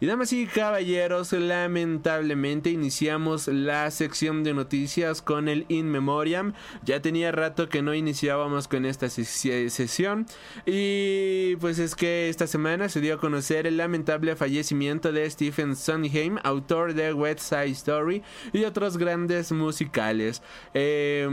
Y damas y caballeros, lamentablemente iniciamos la sección de noticias con el In Memoriam. Ya tenía rato que no iniciábamos con esta sesión. Y pues es que esta semana se dio a conocer el lamentable fallecimiento de Stephen Sondheim, autor de West Side Story y otros grandes musicales. Eh,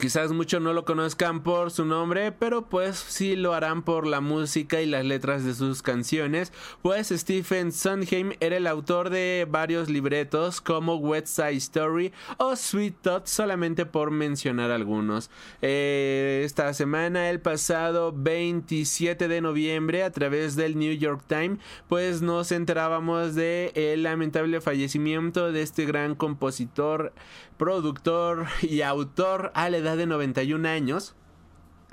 Quizás muchos no lo conozcan por su nombre, pero pues sí lo harán por la música y las letras de sus canciones, pues Stephen Sondheim era el autor de varios libretos como West Side Story o Sweet Tot, solamente por mencionar algunos. Eh, esta semana, el pasado 27 de noviembre, a través del New York Times, pues nos enterábamos de lamentable fallecimiento de este gran compositor productor y autor a la edad de 91 años.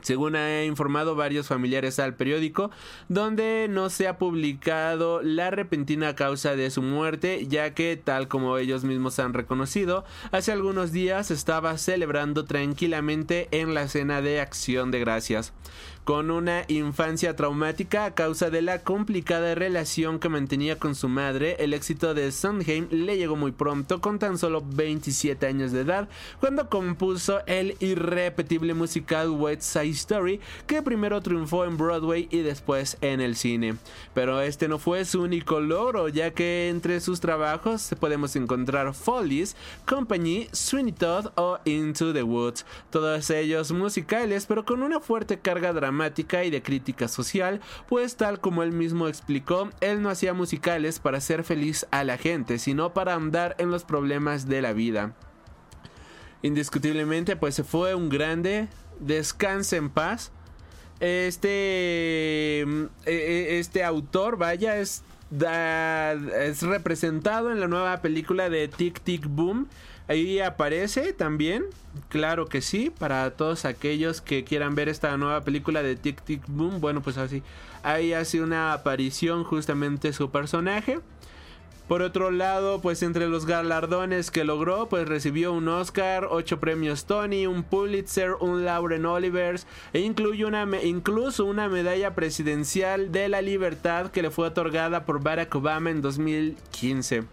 Según ha informado varios familiares al periódico, donde no se ha publicado la repentina causa de su muerte, ya que, tal como ellos mismos han reconocido, hace algunos días estaba celebrando tranquilamente en la cena de acción de gracias con una infancia traumática a causa de la complicada relación que mantenía con su madre, el éxito de Sondheim le llegó muy pronto, con tan solo 27 años de edad, cuando compuso el irrepetible musical West Side Story, que primero triunfó en Broadway y después en el cine. Pero este no fue su único logro, ya que entre sus trabajos podemos encontrar Follies, Company, Sweeney Todd o Into the Woods, todos ellos musicales, pero con una fuerte carga dramática y de crítica social, pues tal como él mismo explicó, él no hacía musicales para hacer feliz a la gente, sino para andar en los problemas de la vida. Indiscutiblemente, pues se fue un grande, descanse en paz. Este, mm, e, e, este autor, vaya, es, es representado en la nueva película de Tic Tic Boom Ahí aparece también, claro que sí, para todos aquellos que quieran ver esta nueva película de Tic Tic Boom. Bueno, pues así, ahí hace una aparición justamente su personaje. Por otro lado, pues entre los galardones que logró, pues recibió un Oscar, ocho premios Tony, un Pulitzer, un Lauren Olivers e incluye una, incluso una medalla presidencial de la libertad que le fue otorgada por Barack Obama en 2015.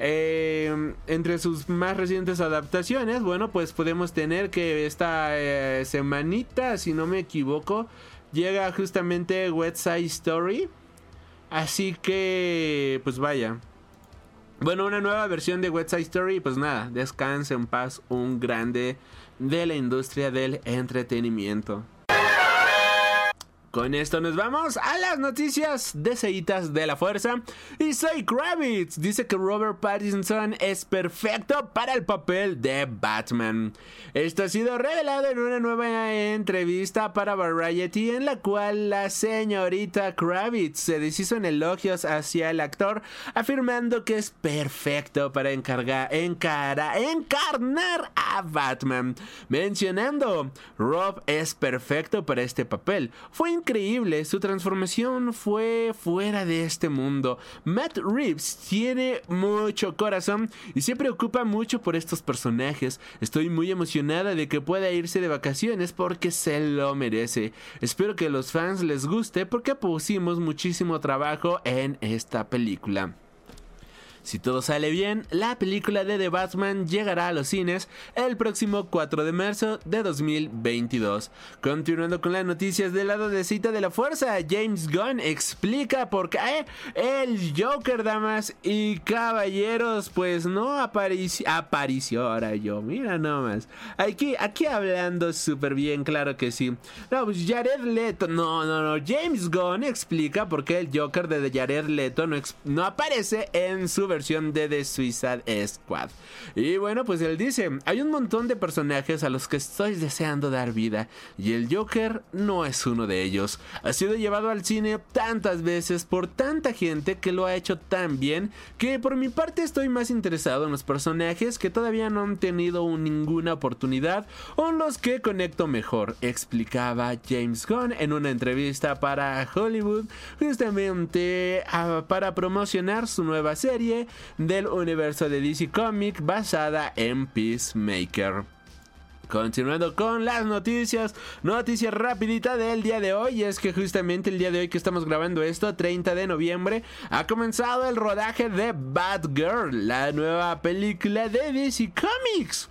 Eh, entre sus más recientes adaptaciones, bueno, pues podemos tener que esta eh, semanita, si no me equivoco, llega justamente West Side Story. Así que, pues vaya. Bueno, una nueva versión de West Side Story, pues nada, descanse en paz un grande de la industria del entretenimiento. Con esto nos vamos a las noticias deseitas de la fuerza. Y soy Kravitz. Dice que Robert Pattinson es perfecto para el papel de Batman. Esto ha sido revelado en una nueva entrevista para Variety en la cual la señorita Kravitz se deshizo en elogios hacia el actor afirmando que es perfecto para encargar, encara, encarnar a Batman. Mencionando, Rob es perfecto para este papel. Fue increíble, su transformación fue fuera de este mundo. Matt Reeves tiene mucho corazón y se preocupa mucho por estos personajes. Estoy muy emocionada de que pueda irse de vacaciones porque se lo merece. Espero que a los fans les guste porque pusimos muchísimo trabajo en esta película. Si todo sale bien, la película de The Batman llegará a los cines el próximo 4 de marzo de 2022. Continuando con las noticias del lado de cita de la fuerza, James Gunn explica por qué el Joker, damas y caballeros, pues no apareció, apareció ahora yo, mira nomás. Aquí, aquí hablando súper bien, claro que sí. No, pues Jared Leto, no, no, no, James Gunn explica por qué el Joker de Jared Leto no, no aparece en su versión de The Suicide Squad. Y bueno, pues él dice, hay un montón de personajes a los que estoy deseando dar vida y el Joker no es uno de ellos. Ha sido llevado al cine tantas veces por tanta gente que lo ha hecho tan bien que por mi parte estoy más interesado en los personajes que todavía no han tenido ninguna oportunidad o en los que conecto mejor, explicaba James Gunn en una entrevista para Hollywood justamente ah, para promocionar su nueva serie del universo de DC Comics basada en Peacemaker. Continuando con las noticias, noticia rapidita del día de hoy, es que justamente el día de hoy que estamos grabando esto, 30 de noviembre, ha comenzado el rodaje de Batgirl, la nueva película de DC Comics,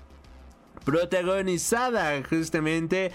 protagonizada justamente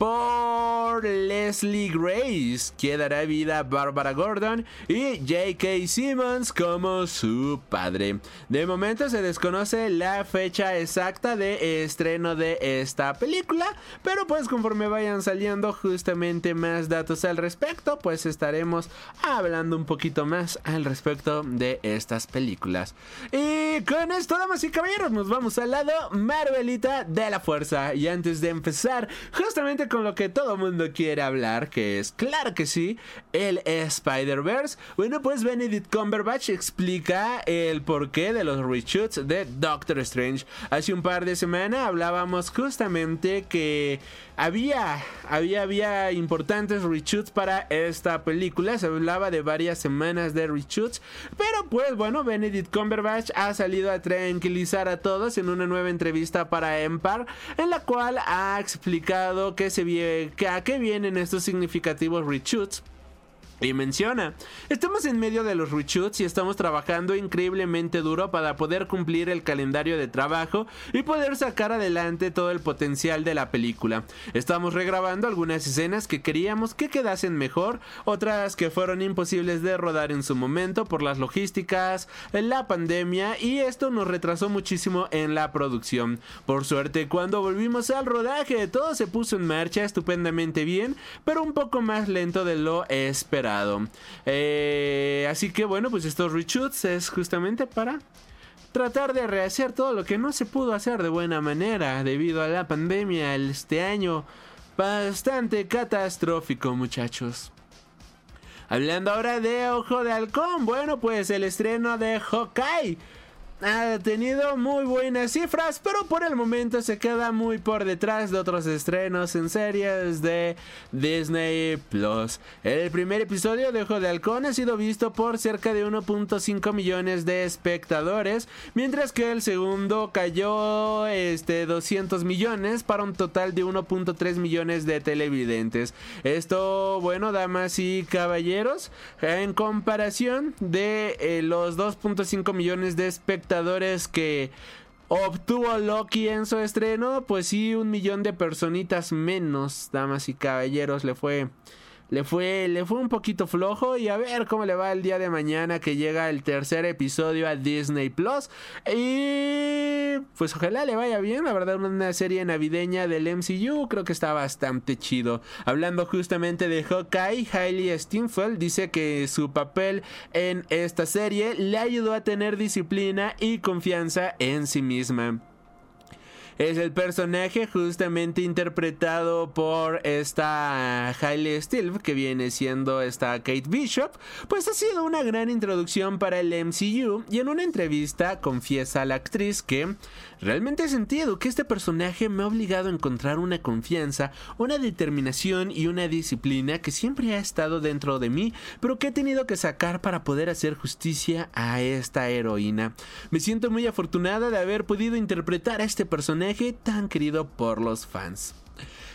por Leslie Grace, que dará vida a Barbara Gordon y J.K. Simmons como su padre. De momento se desconoce la fecha exacta de estreno de esta película, pero pues conforme vayan saliendo justamente más datos al respecto, pues estaremos hablando un poquito más al respecto de estas películas. Y con esto, damas y caballeros, nos vamos al lado Marvelita de la Fuerza. Y antes de empezar, justamente con lo que todo mundo quiere hablar, que es, claro que sí, el Spider-Verse. Bueno, pues Benedict Cumberbatch explica el porqué de los reshoots de Doctor Strange. Hace un par de semanas hablábamos justamente que había, había, había importantes reshoots para esta película. Se hablaba de varias semanas de reshoots. Pero pues bueno, Benedict Cumberbatch ha salido a tranquilizar a todos en una nueva entrevista para Empire. En la cual ha explicado que, a qué vienen estos significativos reshoots. Y menciona, estamos en medio de los reshoots y estamos trabajando increíblemente duro para poder cumplir el calendario de trabajo y poder sacar adelante todo el potencial de la película. Estamos regrabando algunas escenas que queríamos que quedasen mejor, otras que fueron imposibles de rodar en su momento por las logísticas, la pandemia y esto nos retrasó muchísimo en la producción. Por suerte, cuando volvimos al rodaje, todo se puso en marcha estupendamente bien, pero un poco más lento de lo esperado. Eh, así que bueno, pues estos reshoots es justamente para tratar de rehacer todo lo que no se pudo hacer de buena manera debido a la pandemia este año. Bastante catastrófico muchachos. Hablando ahora de Ojo de Halcón, bueno pues el estreno de Hawkeye ha tenido muy buenas cifras, pero por el momento se queda muy por detrás de otros estrenos en series de Disney Plus. El primer episodio de Ojo de Halcón ha sido visto por cerca de 1.5 millones de espectadores, mientras que el segundo cayó este 200 millones para un total de 1.3 millones de televidentes. Esto, bueno, damas y caballeros, en comparación de eh, los 2.5 millones de espectadores que obtuvo Loki en su estreno, pues sí, un millón de personitas menos, damas y caballeros, le fue le fue, le fue un poquito flojo y a ver cómo le va el día de mañana que llega el tercer episodio a Disney Plus. Y pues ojalá le vaya bien, la verdad una serie navideña del MCU creo que está bastante chido. Hablando justamente de Hawkeye, Hailey Steinfeld dice que su papel en esta serie le ayudó a tener disciplina y confianza en sí misma es el personaje justamente interpretado por esta Hailey Steel, que viene siendo esta Kate Bishop, pues ha sido una gran introducción para el MCU y en una entrevista confiesa a la actriz que realmente he sentido que este personaje me ha obligado a encontrar una confianza, una determinación y una disciplina que siempre ha estado dentro de mí, pero que he tenido que sacar para poder hacer justicia a esta heroína. Me siento muy afortunada de haber podido interpretar a este personaje tan querido por los fans.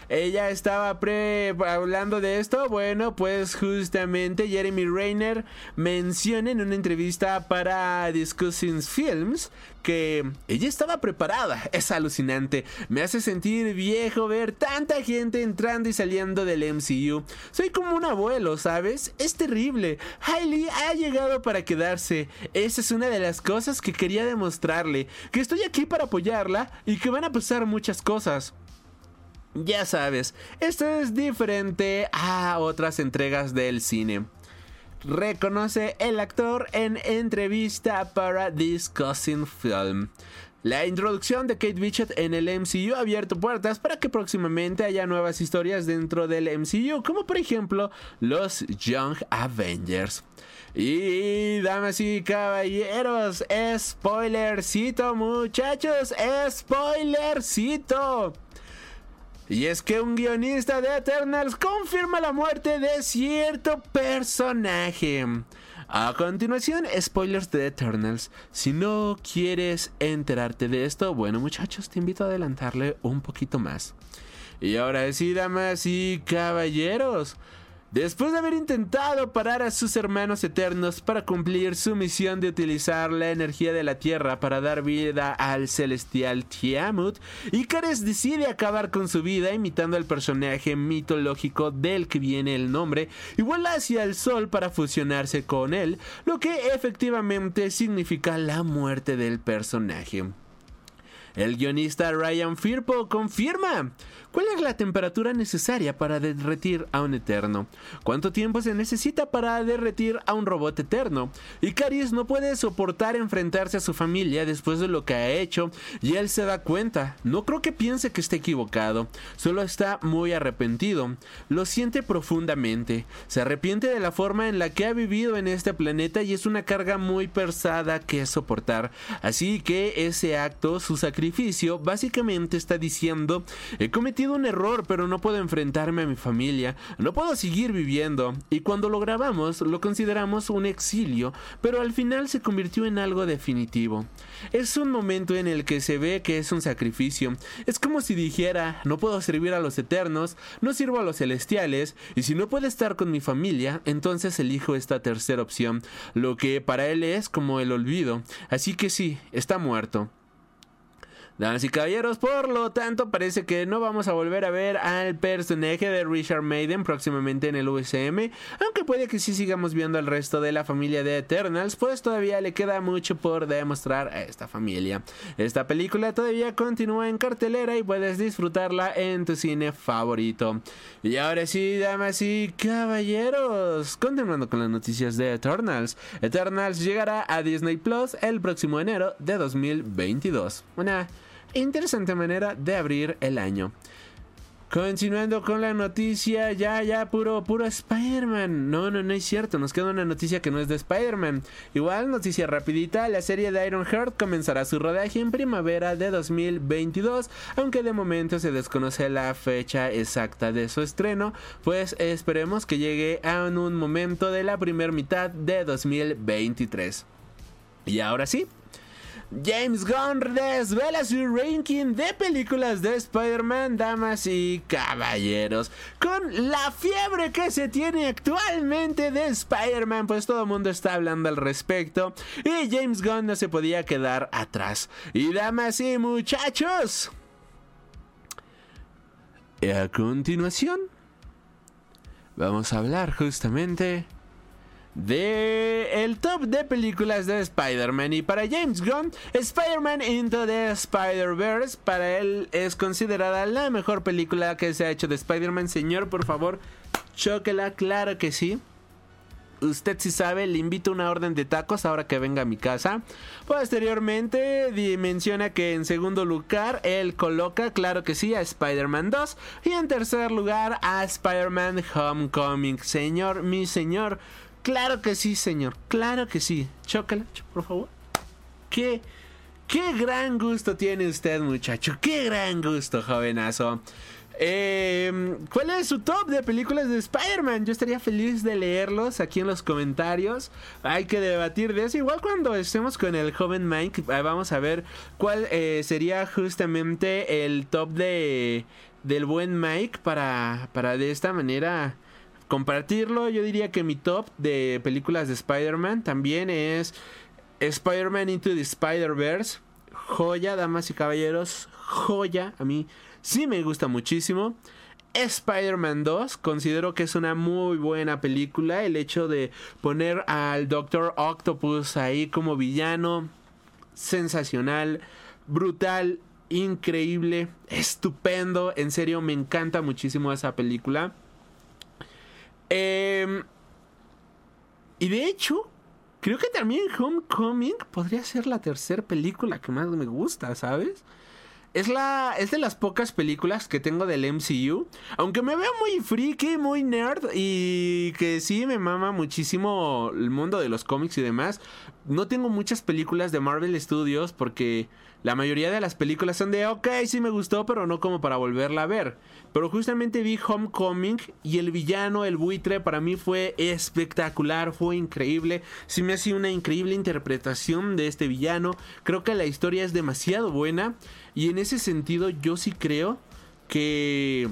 Ella estaba pre hablando de esto. Bueno, pues justamente Jeremy Rayner menciona en una entrevista para Discussing Films que ella estaba preparada. Es alucinante. Me hace sentir viejo ver tanta gente entrando y saliendo del MCU. Soy como un abuelo, ¿sabes? Es terrible. Hailey ha llegado para quedarse. Esa es una de las cosas que quería demostrarle. Que estoy aquí para apoyarla y que van a pasar muchas cosas. Ya sabes, esto es diferente a otras entregas del cine reconoce el actor en entrevista para Discussing Film. La introducción de Kate Bishop en el MCU ha abierto puertas para que próximamente haya nuevas historias dentro del MCU, como por ejemplo los Young Avengers. Y damas y caballeros, spoilercito muchachos, spoilercito. Y es que un guionista de Eternals confirma la muerte de cierto personaje. A continuación, spoilers de Eternals. Si no quieres enterarte de esto, bueno muchachos, te invito a adelantarle un poquito más. Y ahora sí, damas y caballeros. Después de haber intentado parar a sus hermanos eternos para cumplir su misión de utilizar la energía de la Tierra para dar vida al celestial Tiamut, Icaris decide acabar con su vida imitando al personaje mitológico del que viene el nombre y vuela hacia el sol para fusionarse con él, lo que efectivamente significa la muerte del personaje. El guionista Ryan Firpo confirma ¿Cuál es la temperatura necesaria para derretir a un eterno? ¿Cuánto tiempo se necesita para derretir a un robot eterno? Icaris no puede soportar enfrentarse a su familia después de lo que ha hecho y él se da cuenta. No creo que piense que esté equivocado, solo está muy arrepentido. Lo siente profundamente. Se arrepiente de la forma en la que ha vivido en este planeta y es una carga muy pesada que soportar. Así que ese acto, su sacrificio, básicamente está diciendo, he cometido un error, pero no puedo enfrentarme a mi familia, no puedo seguir viviendo. Y cuando lo grabamos, lo consideramos un exilio, pero al final se convirtió en algo definitivo. Es un momento en el que se ve que es un sacrificio. Es como si dijera, no puedo servir a los eternos, no sirvo a los celestiales, y si no puedo estar con mi familia, entonces elijo esta tercera opción, lo que para él es como el olvido. Así que sí, está muerto. Damas y caballeros, por lo tanto, parece que no vamos a volver a ver al personaje de Richard Maiden próximamente en el USM, aunque puede que sí sigamos viendo al resto de la familia de Eternals, pues todavía le queda mucho por demostrar a esta familia. Esta película todavía continúa en cartelera y puedes disfrutarla en tu cine favorito. Y ahora sí, damas y caballeros, continuando con las noticias de Eternals. Eternals llegará a Disney Plus el próximo enero de 2022. Una interesante manera de abrir el año. Continuando con la noticia, ya, ya, puro, puro Spider-Man. No, no, no es cierto, nos queda una noticia que no es de Spider-Man. Igual, noticia rapidita, la serie de Iron Heart comenzará su rodaje en primavera de 2022, aunque de momento se desconoce la fecha exacta de su estreno, pues esperemos que llegue a un momento de la primera mitad de 2023. Y ahora sí, James Gunn desvela su ranking de películas de Spider-Man, damas y caballeros. Con la fiebre que se tiene actualmente de Spider-Man, pues todo el mundo está hablando al respecto. Y James Gunn no se podía quedar atrás. Y damas y muchachos. A continuación, vamos a hablar justamente de el top de películas de Spider-Man. Y para James Gunn, Spider-Man Into the Spider-Verse para él es considerada la mejor película que se ha hecho de Spider-Man. Señor, por favor, chóquela, claro que sí. Usted si sabe, le invito una orden de tacos ahora que venga a mi casa. Posteriormente menciona que en segundo lugar él coloca, claro que sí, a Spider-Man 2. Y en tercer lugar a Spider-Man Homecoming. Señor, mi señor, Claro que sí, señor. Claro que sí. Chócala, por favor. Qué, qué gran gusto tiene usted, muchacho. Qué gran gusto, jovenazo. Em, ¿Cuál es su top de películas de Spider-Man? Yo estaría feliz de leerlos aquí en los comentarios. Hay que debatir de eso. Igual cuando estemos con el joven Mike, vamos a ver cuál eh, sería justamente el top de del buen Mike para, para de esta manera compartirlo. Yo diría que mi top de películas de Spider-Man también es Spider-Man Into the Spider-Verse. Joya, damas y caballeros. Joya. A mí sí me gusta muchísimo. Spider-Man 2, considero que es una muy buena película. El hecho de poner al Doctor Octopus ahí como villano, sensacional, brutal, increíble, estupendo. En serio, me encanta muchísimo esa película. Em, y de hecho, creo que también Homecoming podría ser la tercera película que más me gusta, ¿sabes? Es, la, es de las pocas películas que tengo del MCU. Aunque me veo muy friki, muy nerd. Y que sí me mama muchísimo el mundo de los cómics y demás. No tengo muchas películas de Marvel Studios porque la mayoría de las películas son de, ok, sí me gustó, pero no como para volverla a ver. Pero justamente vi Homecoming y el villano, el buitre, para mí fue espectacular, fue increíble. Sí me hacía una increíble interpretación de este villano. Creo que la historia es demasiado buena. Y en ese sentido yo sí creo que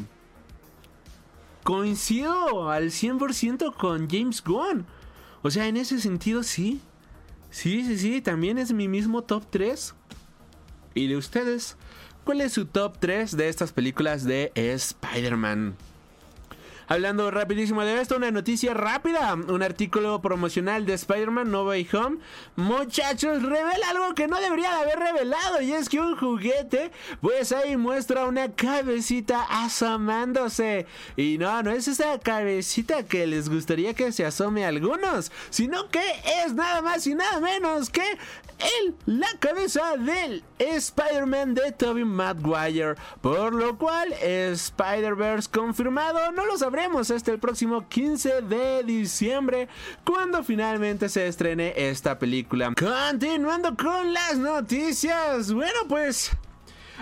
coincido al 100% con James Gunn. O sea, en ese sentido sí. Sí, sí, sí, también es mi mismo top 3. ¿Y de ustedes? ¿Cuál es su top 3 de estas películas de Spider-Man? Hablando rapidísimo de esto, una noticia rápida. Un artículo promocional de Spider-Man No Way Home. Muchachos, revela algo que no debería de haber revelado. Y es que un juguete, pues ahí muestra una cabecita asomándose. Y no, no es esa cabecita que les gustaría que se asome a algunos. Sino que es nada más y nada menos que el, la cabeza del Spider-Man de Tobey Maguire. Por lo cual, Spider-Verse confirmado. No lo sabremos hasta el próximo 15 de diciembre, cuando finalmente se estrene esta película. Continuando con las noticias. Bueno, pues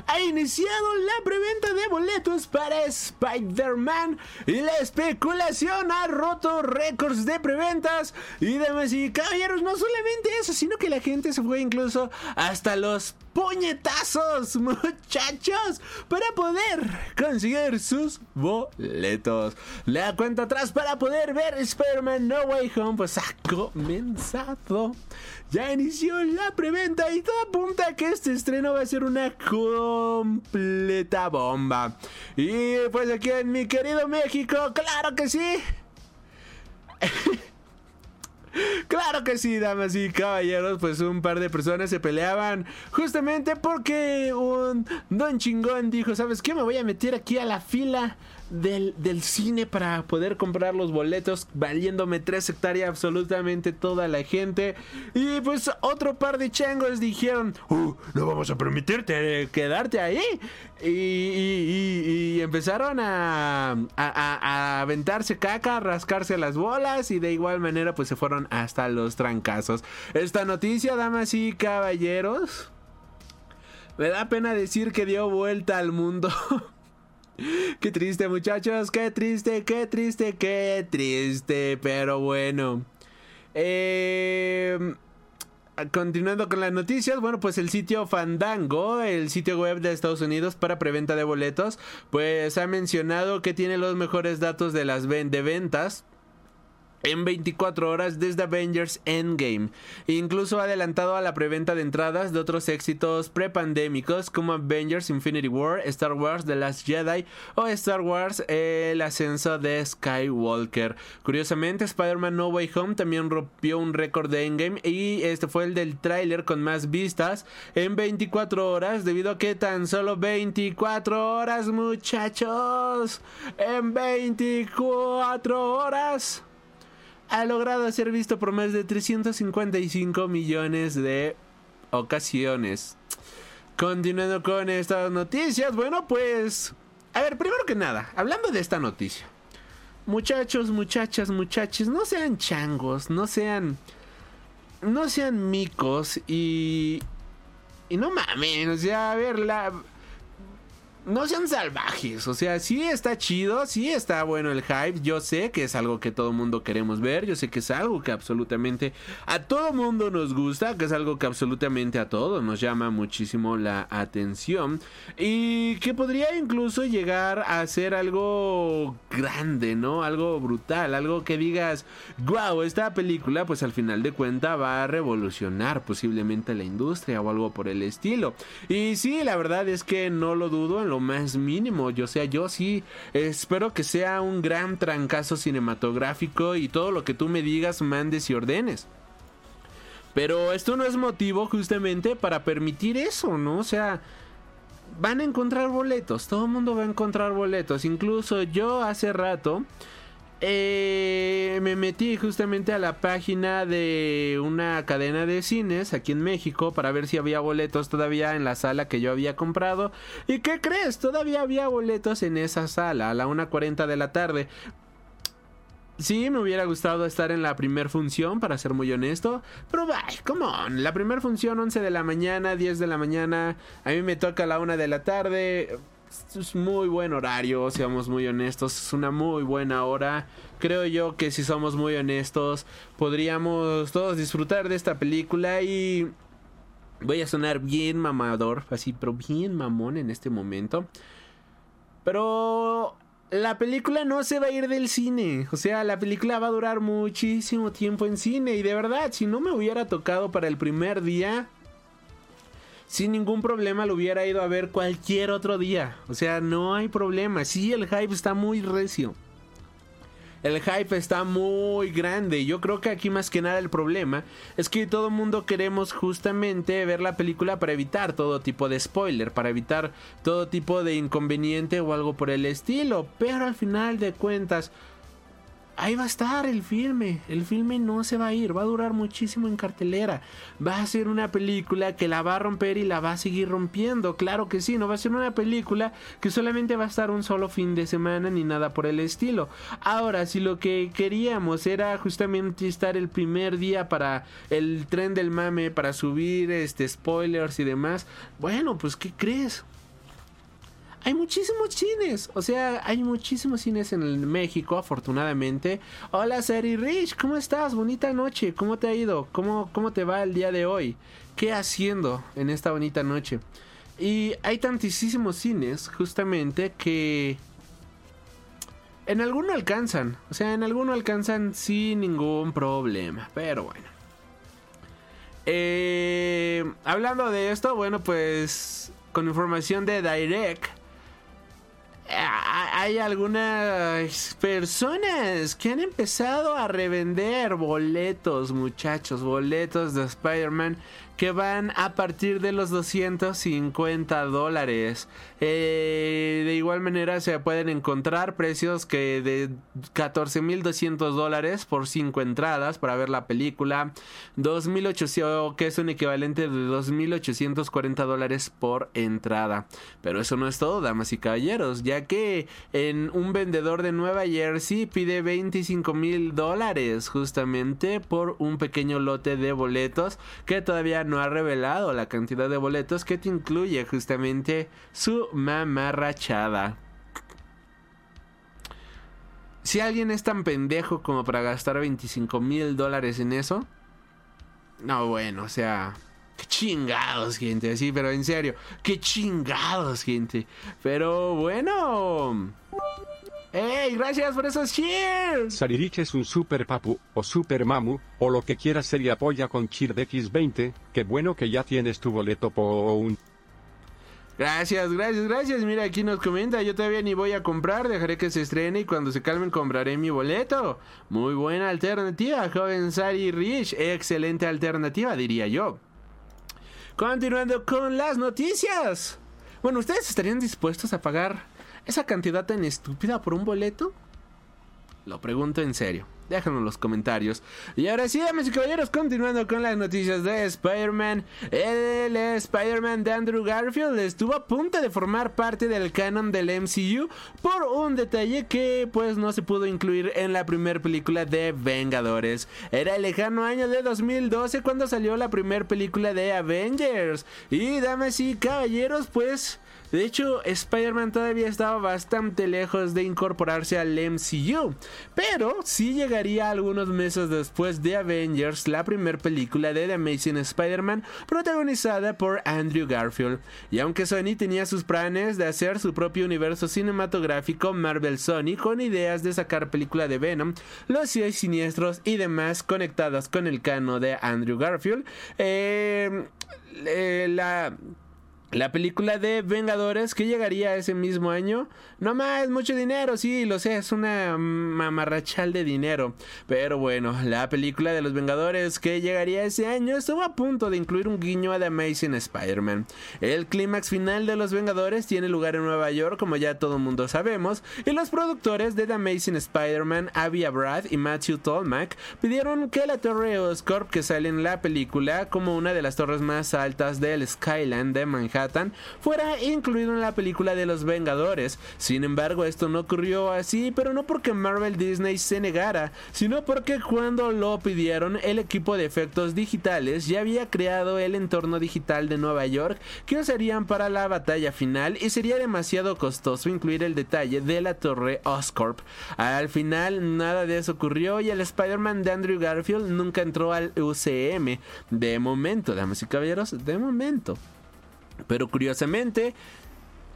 ha iniciado la preventa de boletos para Spider-Man y la especulación ha roto récords de preventas y demás. Y caballeros, no solamente eso, sino que la gente se fue incluso hasta los puñetazos, muchachos, para poder conseguir sus boletos. La cuenta atrás para poder ver Spider-Man No Way Home, pues ha comenzado. Ya inició la preventa y todo apunta a que este estreno va a ser una completa bomba. Y pues aquí en mi querido México, claro que sí. Claro que sí, damas y caballeros, pues un par de personas se peleaban justamente porque un don chingón dijo, ¿sabes qué? Me voy a meter aquí a la fila del, cine para poder comprar los boletos, valiéndome tres hectáreas absolutamente toda la gente. Y pues otro par de changos dijeron, uh, no vamos a permitirte quedarte ahí. Y, y, empezaron a, a, a, aventarse caca, a rascarse las bolas y de igual manera pues se fueron hasta los trancazos. Esta noticia, damas y caballeros, me da pena decir que dio vuelta al mundo. Qué triste muchachos, qué triste, qué triste, qué triste, pero bueno. Eh, continuando con las noticias, bueno, pues el sitio Fandango, el sitio web de Estados Unidos para preventa de boletos, pues ha mencionado que tiene los mejores datos de las de ventas en 24 horas desde Avengers Endgame. Incluso adelantado a la preventa de entradas de otros éxitos prepandémicos como Avengers Infinity War, Star Wars The Last Jedi o Star Wars El ascenso de Skywalker. Curiosamente, Spider-Man No Way Home también rompió un récord de Endgame y este fue el del tráiler con más vistas en 24 horas debido a que tan solo 24 horas muchachos en 24 horas ha logrado ser visto por más de 355 millones de ocasiones. Continuando con estas noticias, bueno, pues... A ver, primero que nada, hablando de esta noticia. Muchachos, muchachas, muchachos, no sean changos, no sean... No sean micos y... Y no mames, o sea, a ver, la... no sean salvajes. O sea, sí está chido, sí está bueno el hype. Yo sé que es algo que todo mundo queremos ver. Yo sé que es algo que absolutamente a todo mundo nos gusta. Que es algo que absolutamente a todos nos llama muchísimo la atención. Y que podría incluso llegar a ser algo grande, ¿no? Algo brutal. Algo que digas, wow, esta película pues al final de cuenta va a revolucionar posiblemente la industria o algo por el estilo. Y sí, la verdad es que no lo dudo lo más mínimo. Yo, sea, yo sí espero que sea un gran trancazo cinematográfico y todo lo que tú me digas mandes y ordenes. Pero esto no es motivo justamente para permitir eso, ¿no? O sea, van a encontrar boletos, todo el mundo va a encontrar boletos. Incluso yo hace rato eh, me metí justamente a la página de una cadena de cines aquí en México para ver si había boletos todavía en la sala que yo había comprado. ¿Y qué crees? Todavía había boletos en esa sala a la 1.40 de la tarde. Sí, me hubiera gustado estar en la primer función, para ser muy honesto. Pero, ay, come on. La primera función, 11 de la mañana, 10 de la mañana. A mí me toca a la 1 de la tarde es muy buen horario, seamos muy honestos, es una muy buena hora. Creo yo que si somos muy honestos, podríamos todos disfrutar de esta película y voy a sonar bien mamador, así, pero bien mamón en este momento. Pero la película no se va a ir del cine. O sea, la película va a durar muchísimo tiempo en cine. Y de verdad, si no me hubiera tocado para el primer día, sin ningún problema lo hubiera ido a ver cualquier otro día. O sea, no hay problema. Sí, el hype está muy recio. El hype está muy grande. Yo creo que aquí más que nada el problema es que todo el mundo queremos justamente ver la película para evitar todo tipo de spoiler, para evitar todo tipo de inconveniente o algo por el estilo. Pero al final de cuentas, ahí va a estar el filme. El filme no se va a ir, va a durar muchísimo en cartelera. Va a ser una película que la va a romper y la va a seguir rompiendo. Claro que sí, no va a ser una película que solamente va a estar un solo fin de semana ni nada por el estilo. Ahora, si lo que queríamos era justamente estar el primer día para el tren del mame, para subir este spoilers y demás, bueno, pues ¿qué crees? Hay muchísimos cines. O sea, hay muchísimos cines en México, afortunadamente. Hola, Sari Rich, ¿cómo estás? Bonita noche. ¿Cómo te ha ido? ¿Cómo, ¿Cómo te va el día de hoy? ¿Qué haciendo en esta bonita noche? Y hay tantísimos cines, justamente, que en alguno alcanzan. O sea, en alguno alcanzan sin ningún problema. Pero bueno. Eh, hablando de esto, bueno, pues con información de Direct hay algunas personas que han empezado a revender boletos, muchachos, boletos de Spider-Man que van a partir de los 250 dólares. Eh, de igual manera se pueden encontrar precios que de 14.200 dólares por 5 entradas para ver la película. 2.800 que es un equivalente de 2.840 dólares por entrada. Pero eso no es todo, damas y caballeros, ya que en un vendedor de Nueva Jersey pide 25 mil dólares justamente por un pequeño lote de boletos que todavía no ha revelado la cantidad de boletos que te incluye justamente su mamarrachada. Si alguien es tan pendejo como para gastar 25 mil dólares en eso, no, bueno, o sea, qué chingados, gente, sí, pero en serio, qué chingados, gente. Pero bueno. ¡Ey! Gracias por esos cheers. Saririch es un super papu, o super mamu, o lo que quieras ser y apoya con cheer de X20. Qué bueno que ya tienes tu boleto por un... Gracias, gracias, gracias. Mira, aquí nos comenta, yo todavía ni voy a comprar, dejaré que se estrene y cuando se calmen compraré mi boleto. Muy buena alternativa, joven Sari Rich. Excelente alternativa, diría yo. Continuando con las noticias. Bueno, ¿ustedes estarían dispuestos a pagar esa cantidad tan estúpida por un boleto? Lo pregunto en serio. Déjenlo en los comentarios. Y ahora sí, damas y caballeros, continuando con las noticias de Spider-Man. El Spider-Man de Andrew Garfield estuvo a punto de formar parte del canon del MCU por un detalle que pues no se pudo incluir en la primera película de Vengadores. Era el lejano año de 2012 cuando salió la primera película de Avengers. Y damas y caballeros, pues... De hecho, Spider-Man todavía estaba bastante lejos de incorporarse al MCU, pero sí llegaría algunos meses después de Avengers, la primera película de The Amazing Spider-Man, protagonizada por Andrew Garfield. Y aunque Sony tenía sus planes de hacer su propio universo cinematográfico Marvel Sony con ideas de sacar película de Venom, los seis siniestros y demás conectados con el cano de Andrew Garfield, eh, eh, la la película de Vengadores que llegaría ese mismo año. No más, mucho dinero, sí, lo sé, es una mamarrachal de dinero. Pero bueno, la película de los Vengadores que llegaría ese año estuvo a punto de incluir un guiño a The Amazing Spider-Man. El clímax final de los Vengadores tiene lugar en Nueva York, como ya todo mundo sabemos, y los productores de The Amazing Spider-Man, Abby Brad y Matthew Tolmack, pidieron que la torre Oscorp que sale en la película como una de las torres más altas del Skyline de Manhattan fuera incluido en la película de los Vengadores. Sin embargo, esto no ocurrió así, pero no porque Marvel Disney se negara, sino porque cuando lo pidieron, el equipo de efectos digitales ya había creado el entorno digital de Nueva York que usarían para la batalla final y sería demasiado costoso incluir el detalle de la torre Oscorp. Al final, nada de eso ocurrió y el Spider-Man de Andrew Garfield nunca entró al UCM. De momento, damas y caballeros, de momento. Pero curiosamente,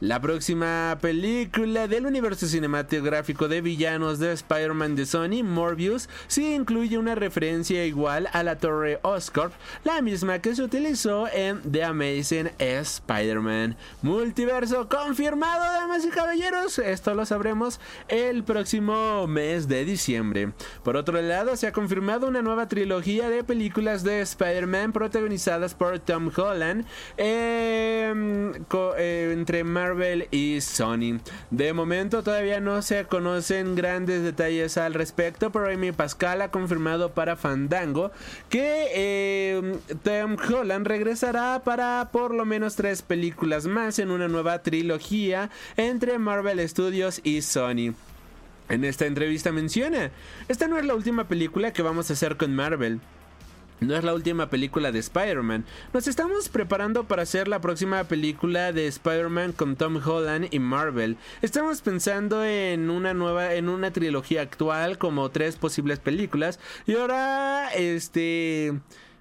la próxima película del universo cinematográfico de villanos de Spider-Man de Sony, Morbius, sí incluye una referencia igual a la torre Oscorp, la misma que se utilizó en The Amazing Spider-Man. Multiverso confirmado, damas y caballeros. Esto lo sabremos el próximo mes de diciembre. Por otro lado, se ha confirmado una nueva trilogía de películas de Spider-Man protagonizadas por Tom Holland em, eh, entre Marvel y Sony. De momento todavía no se conocen grandes detalles al respecto, pero Amy Pascal ha confirmado para Fandango que eh, Tom Holland regresará para por lo menos tres películas más en una nueva trilogía entre Marvel Studios y Sony. En esta entrevista menciona, esta no es la última película que vamos a hacer con Marvel. No es la última película de Spider-Man. Nos estamos preparando para hacer la próxima película de Spider-Man con Tom Holland y Marvel. Estamos pensando en una nueva, en una trilogía actual, como tres posibles películas. Y ahora, este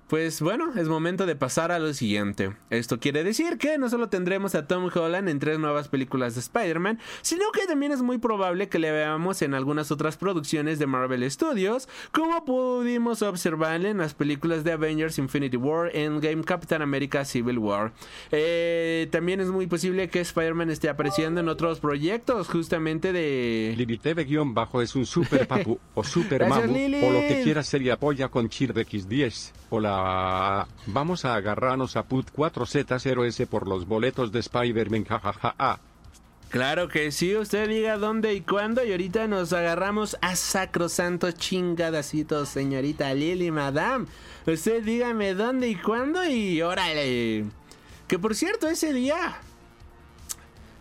pues bueno, es momento de pasar a lo siguiente. Esto quiere decir que no solo tendremos a Tom Holland en tres nuevas películas de Spider-Man, sino que también es muy probable que le veamos en algunas otras producciones de Marvel Studios, como pudimos observar en las películas de Avengers Infinity War, Endgame, Captain America Civil War. Eh, también es muy posible que Spider-Man esté apareciendo en otros proyectos, justamente de... Libiteve-bajo es un super papu o super mamu o lo que quiera ser y apoya con Chirdex 10. Vamos a agarrarnos a Put 4Z0S por los boletos de Spider-Man, jajaja. Claro que sí, usted diga dónde y cuándo y ahorita nos agarramos a sacrosanto chingadacitos, señorita Lily Madame. Usted dígame dónde y cuándo y órale. Que por cierto, ese día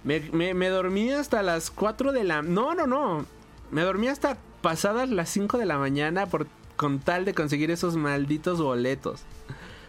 me, me dormí hasta las 4 de la... No, no, no. Me dormí hasta pasadas las 5 de la mañana por con tal de conseguir esos malditos boletos.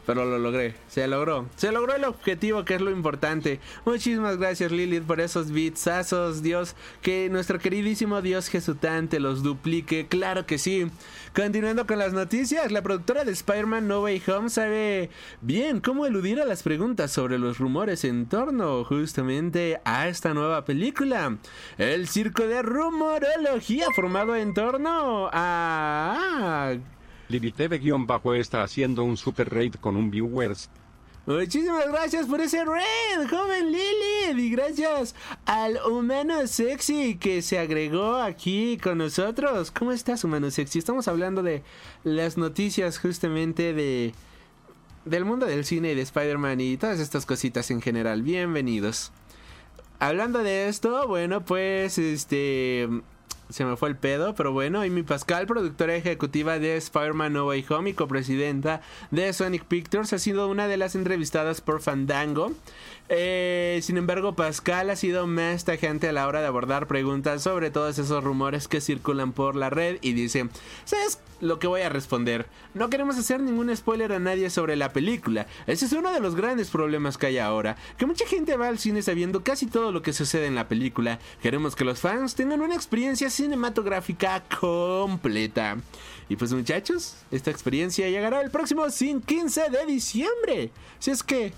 Pero lo logré, se logró. Se logró el objetivo que es lo importante. Muchísimas gracias Lilith por esos bitsazos. Dios, que nuestro queridísimo Dios Jesutante los duplique. Claro que sí. Continuando con las noticias, la productora de Spider-Man No Way Home sabe bien cómo eludir a las preguntas sobre los rumores en torno justamente a esta nueva película. El circo de rumorología formado en torno a Libiteve-bajo está haciendo un super raid con un viewers. Muchísimas gracias por ese raid, joven Lily. Y gracias al humano sexy que se agregó aquí con nosotros. ¿Cómo estás, humano sexy? Estamos hablando de las noticias justamente de del mundo del cine y de Spider-Man y todas estas cositas en general. Bienvenidos. Hablando de esto, bueno, pues este se me fue el pedo, pero bueno, Amy Pascal, productora ejecutiva de Spider-Man No Way Home y copresidenta de Sonic Pictures, ha sido una de las entrevistadas por Fandango. Eh, sin embargo, Pascal ha sido más tajante a la hora de abordar preguntas sobre todos esos rumores que circulan por la red y dice, ¿sabes lo que voy a responder? No queremos hacer ningún spoiler a nadie sobre la película. Ese es uno de los grandes problemas que hay ahora, que mucha gente va al cine sabiendo casi todo lo que sucede en la película. Queremos que los fans tengan una experiencia cinematográfica completa. Y pues muchachos, esta experiencia llegará el próximo 15 de diciembre. Si es que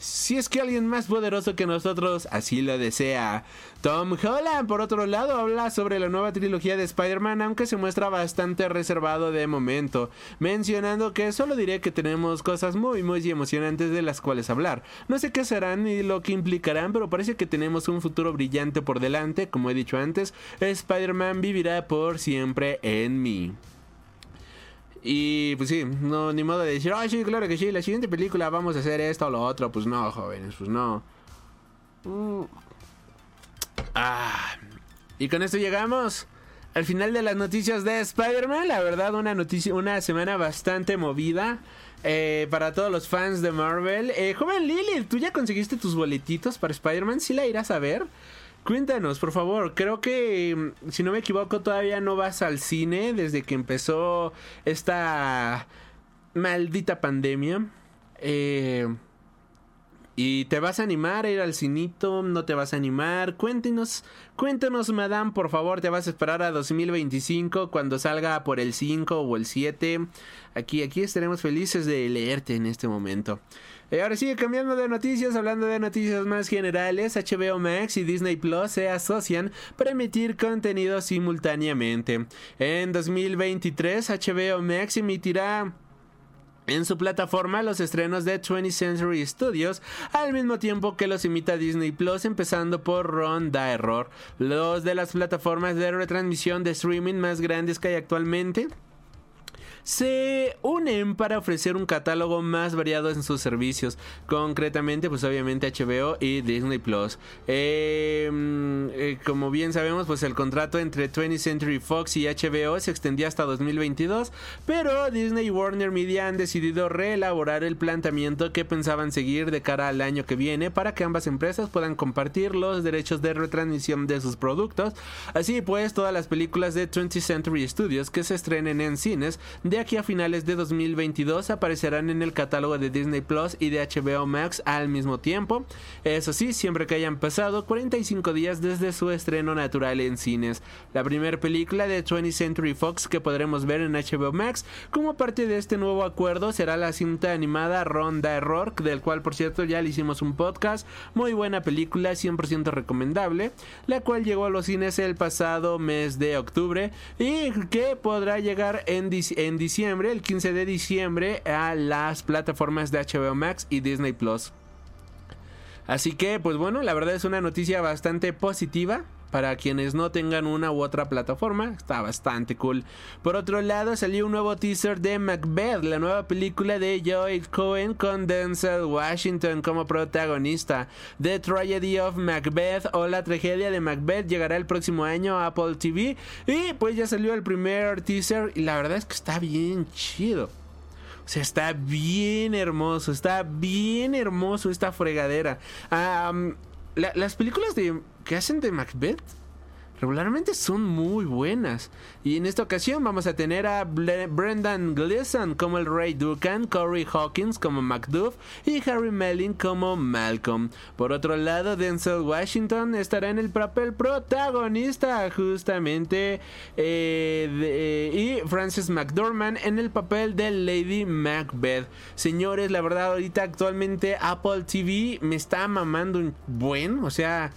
si es que alguien más poderoso que nosotros así lo desea. Tom Holland, por otro lado, habla sobre la nueva trilogía de Spider-Man, aunque se muestra bastante reservado de momento, mencionando que solo diré que tenemos cosas muy muy emocionantes de las cuales hablar. No sé qué serán ni lo que implicarán, pero parece que tenemos un futuro brillante por delante, como he dicho antes, Spider-Man vivirá por siempre en mí. Y pues sí, no, ni modo de decir, ay, sí, claro que sí, la siguiente película vamos a hacer esto o lo otro. Pues no, jóvenes, pues no. Mm. Ah, y con esto llegamos al final de las noticias de Spider-Man. La verdad, una noticia, una semana bastante movida. Eh, para todos los fans de Marvel. Eh, joven Lily, ¿tú ya conseguiste tus boletitos para Spider-Man? ¿Sí la irás a ver? Cuéntanos, por favor. Creo que, mm, si no me equivoco, todavía no vas al cine desde que empezó esta maldita pandemia. Eh, ¿Y te vas a animar a ir al cinito? ¿No te vas a animar? Cuéntenos, cuéntenos, madame, por favor. ¿Te vas a esperar a 2025 cuando salga por el 5 o el 7? Aquí, aquí estaremos felices de leerte en este momento. Eh, ahora sigue cambiando de noticias, hablando de noticias más generales, HBO Max y Disney Plus se asocian para emitir contenido simultáneamente. En 2023, HBO Max emitirá en su plataforma los estrenos de 20th Century Studios al mismo tiempo que los imita Disney Plus empezando por Ronda Error, los de las plataformas de retransmisión de streaming más grandes que hay actualmente se unen para ofrecer un catálogo más variado en sus servicios. Concretamente, pues obviamente HBO y Disney Plus. Em, eh, como bien sabemos, pues el contrato entre 20th Century Fox y HBO se extendía hasta 2022, pero Disney y Warner Media han decidido reelaborar el planteamiento que pensaban seguir de cara al año que viene para que ambas empresas puedan compartir los derechos de retransmisión de sus productos. Así pues, todas las películas de 20th Century Studios que se estrenen en cines de aquí a finales de 2022 aparecerán en el catálogo de Disney Plus y de HBO Max al mismo tiempo. Eso sí, siempre que hayan pasado 45 días desde su estreno natural en cines. La primera película de 20th Century Fox que podremos ver en HBO Max como parte de este nuevo acuerdo será la cinta animada Ronda Error, del cual por cierto ya le hicimos un podcast. Muy buena película, 100% recomendable, la cual llegó a los cines el pasado mes de octubre y que podrá llegar en, en diciembre, el 15 de diciembre, a las plataformas de HBO Max y Disney Plus. Así que, pues bueno, la verdad es una noticia bastante positiva para quienes no tengan una u otra plataforma. Está bastante cool. Por otro lado, salió un nuevo teaser de Macbeth, la nueva película de Joey Cohen con Denzel Washington como protagonista. The Tragedy of Macbeth o la tragedia de Macbeth llegará el próximo año a Apple TV. Y pues ya salió el primer teaser y la verdad es que está bien chido. O sea, está bien hermoso, está bien hermoso esta fregadera. Las películas de que hacen de Macbeth regularmente son muy buenas. Y en esta ocasión vamos a tener a Brendan Gleeson como el Rey Duncan, Corey Hawkins como Macduff y Harry Melling como Malcolm. Por otro lado, Denzel Washington estará en el papel protagonista justamente eh, eh, y Francis McDormand en el papel de Lady Macbeth. Señores, la verdad ahorita actualmente Apple TV me está mamando un buen, o sea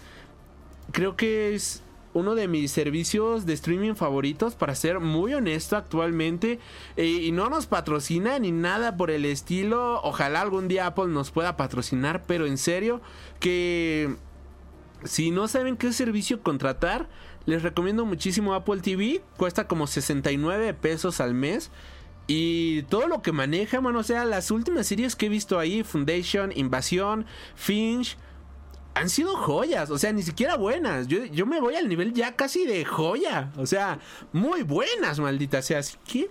creo que es uno de mis servicios de streaming favoritos, para ser muy honesto actualmente. Eh, y no nos patrocina ni nada por el estilo. Ojalá algún día Apple nos pueda patrocinar, pero en serio que si no saben qué servicio contratar, les recomiendo muchísimo Apple TV. Cuesta como 69 pesos al mes. Y todo lo que maneja, bueno, o sea, las últimas series que he visto ahí, Foundation, Invasión, Finch, han sido joyas, o sea, ni siquiera buenas. Yo, yo me voy al nivel ya casi de joya, o sea, muy buenas, maldita sea. Así que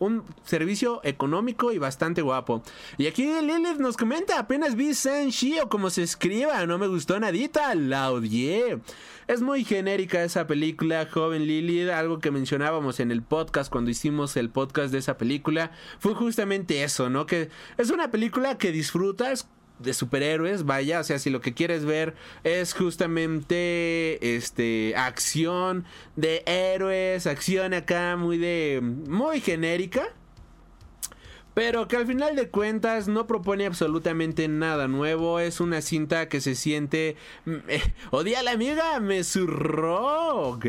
un servicio económico y bastante guapo. Y aquí Lilith nos comenta, apenas vi San-Shi o como se escriba, no me gustó nadita, la odié. Es muy genérica esa película, joven Lilith, algo que mencionábamos en el podcast cuando hicimos el podcast de esa película, fue justamente eso, ¿no? Que es una película que disfrutas de superhéroes, vaya, o sea, si lo que quieres ver es justamente este acción de héroes, acción acá muy de muy genérica, pero que al final de cuentas no propone absolutamente nada nuevo. Es una cinta que se siente. Mm, eh, odia a la amiga, me zurró. Ok,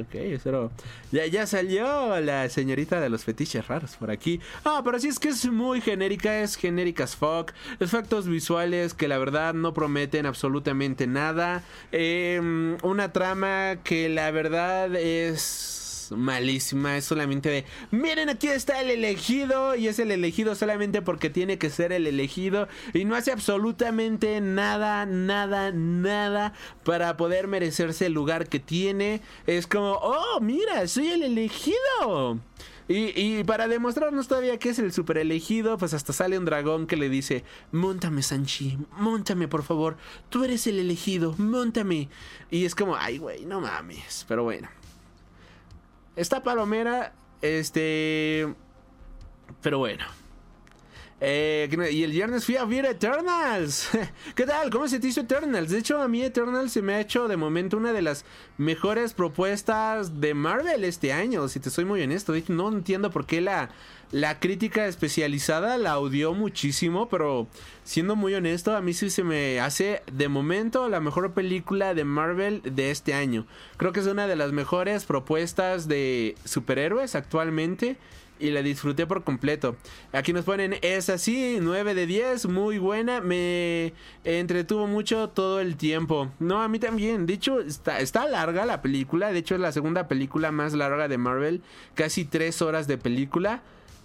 ok, pero. Ya, ya salió la señorita de los fetiches raros por aquí. Ah, pero sí es que es muy genérica, es genérica as fuck. Efectos visuales que la verdad no prometen absolutamente nada. Em, una trama que la verdad es malísima. Es solamente de, miren, aquí está el elegido. Y es el elegido solamente porque tiene que ser el elegido. Y no hace absolutamente nada, nada, nada para poder merecerse el lugar que tiene. Es como, oh, mira, soy el elegido. Y, para demostrarnos todavía que es el super elegido, pues hasta sale un dragón que le dice, montame Sanchi, montame por favor, tú eres el elegido, montame. Y es como, ay güey, no mames, pero bueno. Esta palomera, este... Pero bueno. Eh, y el viernes fui a ver Eternals. ¿Qué tal? ¿Cómo se te hizo Eternals? De hecho, a mí Eternals se me ha hecho de momento una de las mejores propuestas de Marvel este año, si te soy muy honesto. no entiendo por qué la, la crítica especializada la odió muchísimo, pero siendo muy honesto, a mí sí se me hace de momento la mejor película de Marvel de este año. Creo que es una de las mejores propuestas de superhéroes actualmente y la disfruté por completo. Aquí nos ponen, es así, 9 de 10, muy buena, me entretuvo mucho todo el tiempo. No, a mí también, de hecho, está, está larga la película, de hecho es la segunda película más larga de Marvel, casi 3 horas de película.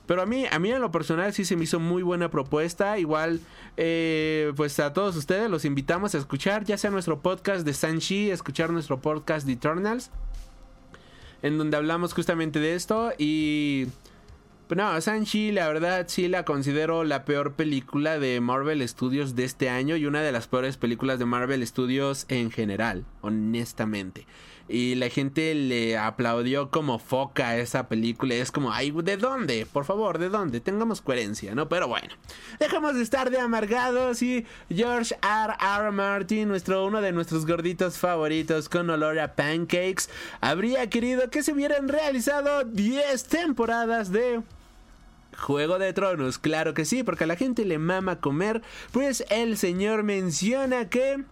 Pero a mí, a mí en lo personal sí se me hizo muy buena propuesta. Igual, eh, pues a todos ustedes los invitamos a escuchar, ya sea nuestro podcast de Sanchi, escuchar nuestro podcast de Eternals, en donde hablamos justamente de esto. Y no, Sanchi, la verdad sí la considero la peor película de Marvel Studios de este año y una de las peores películas de Marvel Studios en general, honestamente y la gente le aplaudió como foca a esa película. Es como, ay, ¿de dónde? Por favor, ¿de dónde? Tengamos coherencia, ¿no? Pero bueno, dejamos de estar de amargados y George R. R. Martin, nuestro, uno de nuestros gorditos favoritos con olor a pancakes, habría querido que se hubieran realizado 10 temporadas de Juego de Tronos, claro que sí, porque a la gente le mama comer. Pues el señor menciona que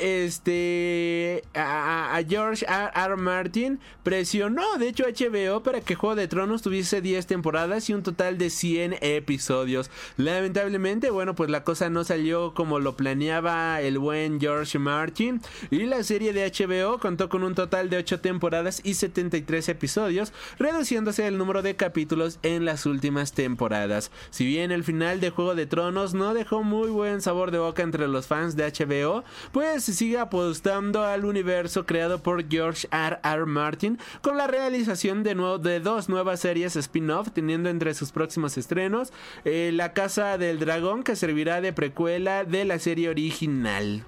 este a, George R. Martin presionó de hecho HBO para que Juego de Tronos tuviese 10 temporadas y un total de 100 episodios. Lamentablemente, bueno, pues la cosa no salió como lo planeaba el buen George Martin y la serie de HBO contó con un total de 8 temporadas y 73 episodios, reduciéndose el número de capítulos en las últimas temporadas. Si bien el final de Juego de Tronos no dejó muy buen sabor de boca entre los fans de HBO, pues se sigue apostando al universo creado por George R. R. Martin con la realización de, nuevo, de dos nuevas series spin-off, teniendo entre sus próximos estrenos eh, La Casa del Dragón, que servirá de precuela de la serie original.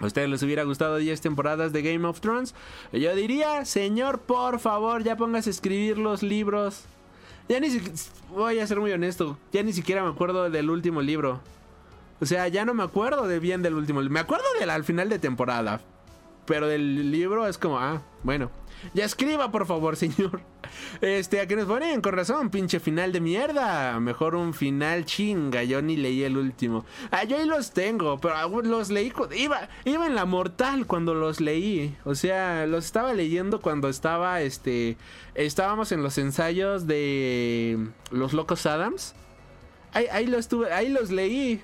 ¿A ustedes les hubiera gustado 10 temporadas de Game of Thrones? Yo diría, señor, por favor, ya pongas a escribir los libros. Ya ni siquiera, voy a ser muy honesto, ya ni siquiera me acuerdo del último libro. O sea, ya no me acuerdo de bien del último. Me acuerdo del al final de temporada. Pero del libro es como, ah, bueno. Ya escriba, por favor, señor. Este, a que nos ponen con razón, pinche final de mierda. Mejor un final chinga. Yo ni leí el último. Ah, yo ahí los tengo, pero los leí. Iba, iba en la mortal cuando los leí. O sea, los estaba leyendo cuando estaba, este. Estábamos en los ensayos de Los Locos Adams. Ahí, ahí los tuve, ahí los leí.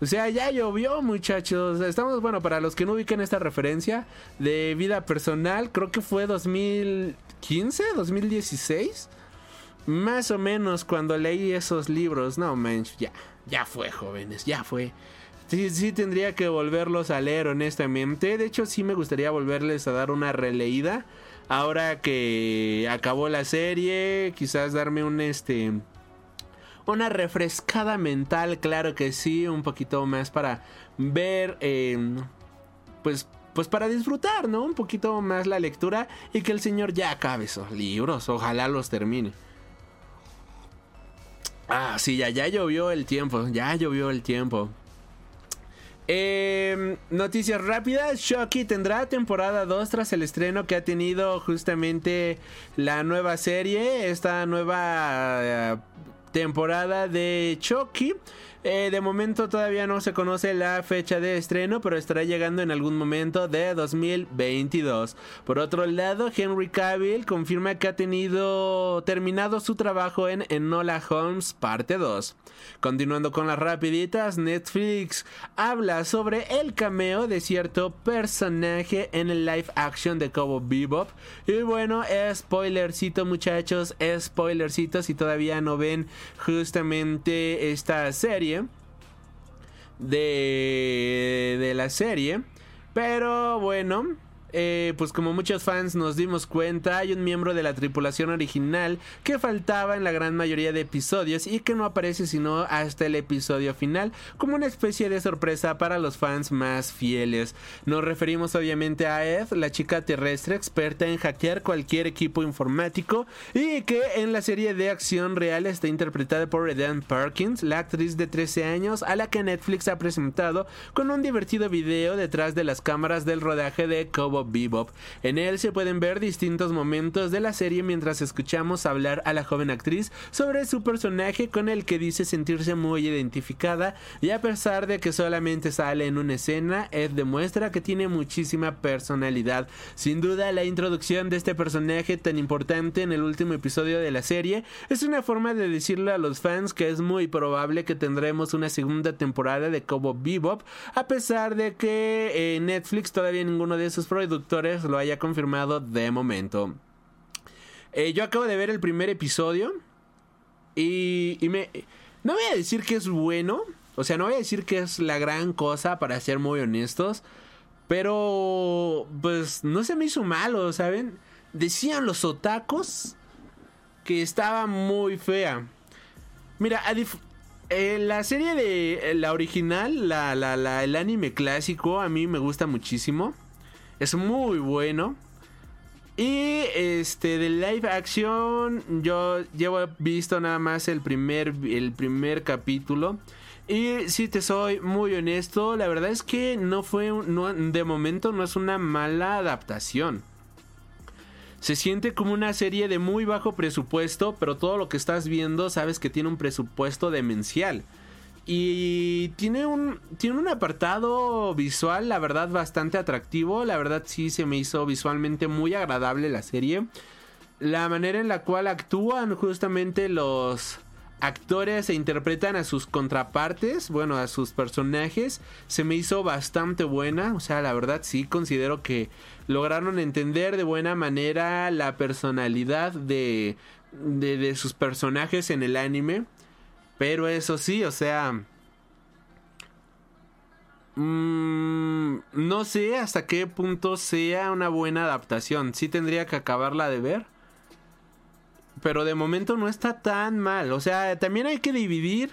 O sea, ya llovió, muchachos. Estamos, bueno, para los que no ubiquen esta referencia de vida personal, creo que fue 2015, 2016. Más o menos cuando leí esos libros. No, manch, ya, ya fue, jóvenes, ya fue. Sí, sí tendría que volverlos a leer honestamente. De hecho, sí me gustaría volverles a dar una releída. Ahora que acabó la serie, quizás darme un este una refrescada mental, claro que sí, un poquito más para ver, em, pues, pues para disfrutar, ¿no? Un poquito más la lectura y que el señor ya acabe esos libros, ojalá los termine. Ah, sí, ya, ya llovió el tiempo, ya llovió el tiempo. Em, noticias rápidas, Shocky tendrá temporada 2 tras el estreno que ha tenido justamente la nueva serie, esta nueva eh, temporada de Chucky. Eh, de momento todavía no se conoce la fecha de estreno, pero estará llegando en algún momento de 2022. Por otro lado, Henry Cavill confirma que ha tenido terminado su trabajo en Enola Holmes parte 2. Continuando con las rapiditas, Netflix habla sobre el cameo de cierto personaje en el live action de Cobo Bebop. Y bueno, spoilercito muchachos, spoilercito si todavía no ven justamente esta serie de, de la serie. Pero bueno, eh, pues como muchos fans nos dimos cuenta, hay un miembro de la tripulación original que faltaba en la gran mayoría de episodios y que no aparece sino hasta el episodio final, como una especie de sorpresa para los fans más fieles. Nos referimos obviamente a Ed, la chica terrestre experta en hackear cualquier equipo informático y que en la serie de acción real está interpretada por Eden Perkins, la actriz de 13 años a la que Netflix ha presentado con un divertido video detrás de las cámaras del rodaje de Cobo Bebop. En él se pueden ver distintos momentos de la serie mientras escuchamos hablar a la joven actriz sobre su personaje con el que dice sentirse muy identificada y a pesar de que solamente sale en una escena, Ed demuestra que tiene muchísima personalidad. Sin duda la introducción de este personaje tan importante en el último episodio de la serie es una forma de decirle a los fans que es muy probable que tendremos una segunda temporada de Cobo Bebop a pesar de que en Netflix todavía ninguno de sus productos lo haya confirmado de momento. Eh, yo acabo de ver el primer episodio y, y me... No voy a decir que es bueno, o sea, no voy a decir que es la gran cosa para ser muy honestos, pero pues no se me hizo malo, ¿saben? Decían los otacos que estaba muy fea. Mira, eh, la serie de la original, la, el anime clásico, a mí me gusta muchísimo. Es muy bueno. Y este de live action yo llevo visto nada más el primer el primer capítulo y si te soy muy honesto, la verdad es que no fue no, de momento no es una mala adaptación. Se siente como una serie de muy bajo presupuesto, pero todo lo que estás viendo sabes que tiene un presupuesto demencial. Y tiene un, tiene un apartado visual, la verdad, bastante atractivo. La verdad sí se me hizo visualmente muy agradable la serie. La manera en la cual actúan justamente los actores e interpretan a sus contrapartes, bueno, a sus personajes, se me hizo bastante buena. O sea, la verdad sí considero que lograron entender de buena manera la personalidad de, de, de sus personajes en el anime. Pero eso sí, o sea... Mmm, no sé hasta qué punto sea una buena adaptación. Sí tendría que acabarla de ver. Pero de momento no está tan mal. O sea, también hay que dividir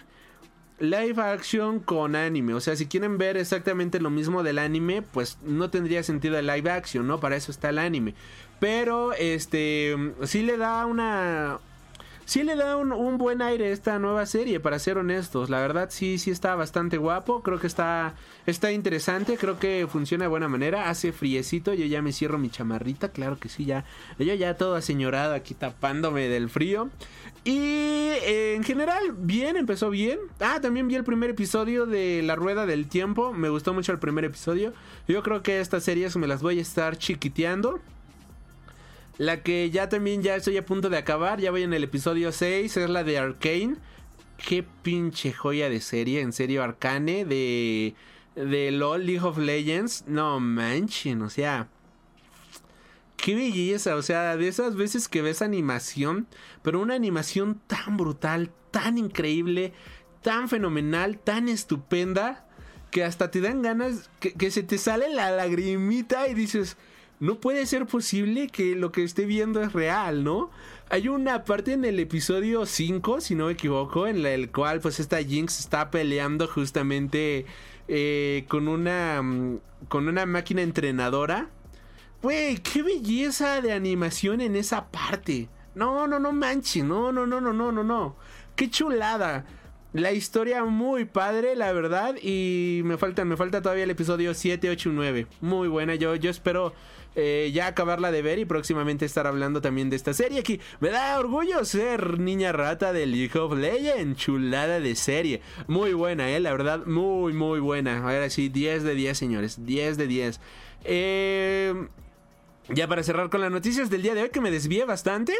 live action con anime. O sea, si quieren ver exactamente lo mismo del anime, pues no tendría sentido el live action, ¿no? Para eso está el anime. Pero, este, sí le da una, sí le da un, buen aire esta nueva serie, para ser honestos. La verdad sí, sí está bastante guapo. Creo que está, está interesante. Creo que funciona de buena manera. Hace friecito. Yo ya me cierro mi chamarrita. Claro que sí, ya. Yo ya todo aseñorado aquí tapándome del frío. Y eh, en general, bien, empezó bien. Ah, también vi el primer episodio de La Rueda del Tiempo. Me gustó mucho el primer episodio. Yo creo que estas series me las voy a estar chiquiteando. La que ya también ya estoy a punto de acabar, ya voy en el episodio 6, es la de Arcane. Qué pinche joya de serie, en serio, Arcane de, de LOL League of Legends. No manchen, o sea, qué belleza, o sea, de esas veces que ves animación, pero una animación tan brutal, tan increíble, tan fenomenal, tan estupenda que hasta te dan ganas, que, que se te sale la lagrimita y dices, no puede ser posible que lo que esté viendo es real, ¿no? Hay una parte en el episodio 5, si no me equivoco, en el cual pues esta Jinx está peleando justamente eh, con una mm, con una máquina entrenadora. Güey, qué belleza de animación en esa parte. No, no, no manches, no, no, no, no, no, no, no. Qué chulada. La historia muy padre, la verdad. Y me falta, me falta todavía el episodio 7, 8 y 9. Muy buena. Yo, yo espero eh, ya acabarla de ver y próximamente estar hablando también de esta serie aquí. Me da orgullo ser niña rata de League of Legends. Chulada de serie. Muy buena, eh, la verdad, muy, muy buena. Ahora sí, 10 de 10, señores. 10 de 10. Eh, ya para cerrar con las noticias del día de hoy, que me desvíe bastante.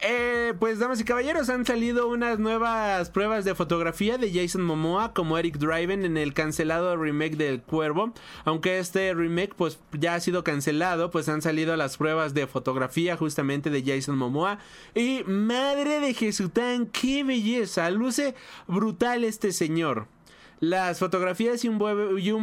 Eh, pues, damas y caballeros, han salido unas nuevas pruebas de fotografía de Jason Momoa como Eric Driven en el cancelado remake del Cuervo. Aunque este remake, pues, ya ha sido cancelado, pues han salido las pruebas de fotografía justamente de Jason Momoa. Y madre de Jesután, qué belleza, luce brutal este señor. Las fotografías y un,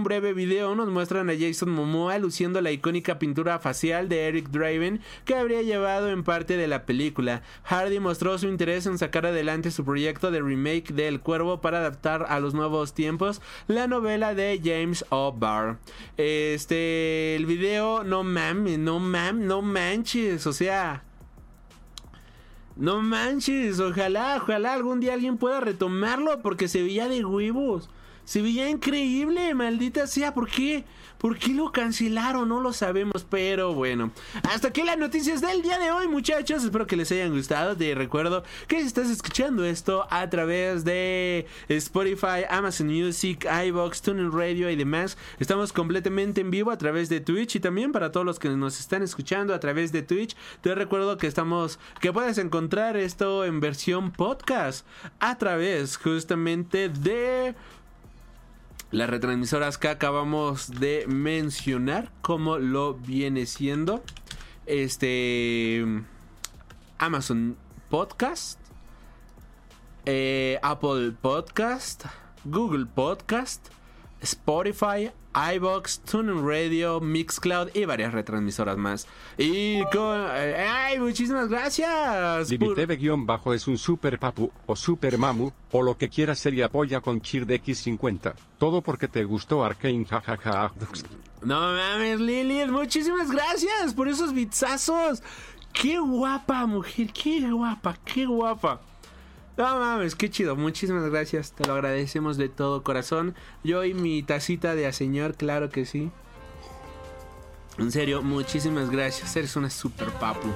breve, video nos muestran a Jason Momoa luciendo la icónica pintura facial de Eric Draven que habría llevado en parte de la película. Hardy mostró su interés en sacar adelante su proyecto de remake de El Cuervo para adaptar a los nuevos tiempos la novela de James O'Barr. Este, el video, no mames, no mames, no manches, o sea... No manches, ojalá, ojalá algún día alguien pueda retomarlo porque se veía de huevos. Se veía increíble, maldita sea. ¿Por qué? ¿Por qué lo cancelaron? No lo sabemos, pero bueno. Hasta aquí las noticias del día de hoy, muchachos. Espero que les hayan gustado. Te recuerdo que si estás escuchando esto a través de Spotify, Amazon Music, iBox, TuneIn Radio y demás, estamos completamente en vivo a través de Twitch y también para todos los que nos están escuchando a través de Twitch, te recuerdo que estamos que puedes encontrar esto en versión podcast a través justamente de las retransmisoras que acabamos de mencionar, como lo viene siendo este Amazon Podcast, eh, Apple Podcast, Google Podcast, Spotify, iBox, TuneIn Radio, Mixcloud y varias retransmisoras más. Y con... Eh, ¡Ay, muchísimas gracias! guion bajo es un super papu o super mamu o lo que quieras ser y apoya con Cheer de X50. Todo porque te gustó Arkane, jajaja. No mames, Lili, muchísimas gracias por esos bitsazos. ¡Qué guapa, mujer! ¡Qué guapa! ¡Qué guapa! No mames, qué chido. Muchísimas gracias. Te lo agradecemos de todo corazón. Yo y mi tacita de a señor, claro que sí. En serio, muchísimas gracias. Eres una super papu.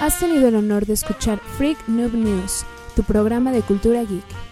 Has tenido el honor de escuchar Freak Noob News, tu programa de cultura geek.